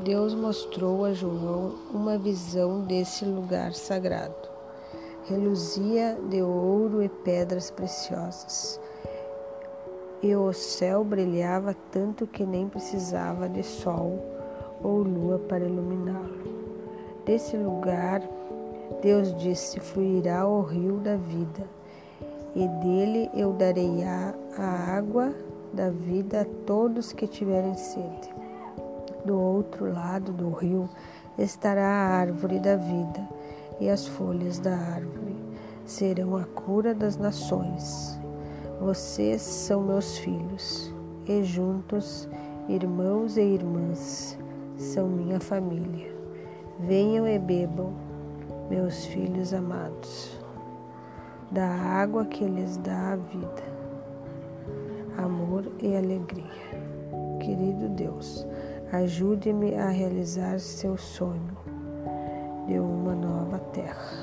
Deus mostrou a João uma visão desse lugar sagrado. Reluzia de ouro e pedras preciosas. E o céu brilhava tanto que nem precisava de sol ou lua para iluminá-lo. Desse lugar, Deus disse: fluirá o rio da vida, e dele eu darei a, água da vida a todos que tiverem sede. Do outro lado do rio estará a árvore da vida, e as folhas da árvore serão a cura das nações. Vocês são meus filhos, e juntos, irmãos e irmãs, são minha família. Venham e bebam, meus filhos amados, da água que lhes dá a vida, amor e alegria. Querido Deus, ajude-me a realizar seu sonho de uma nova terra.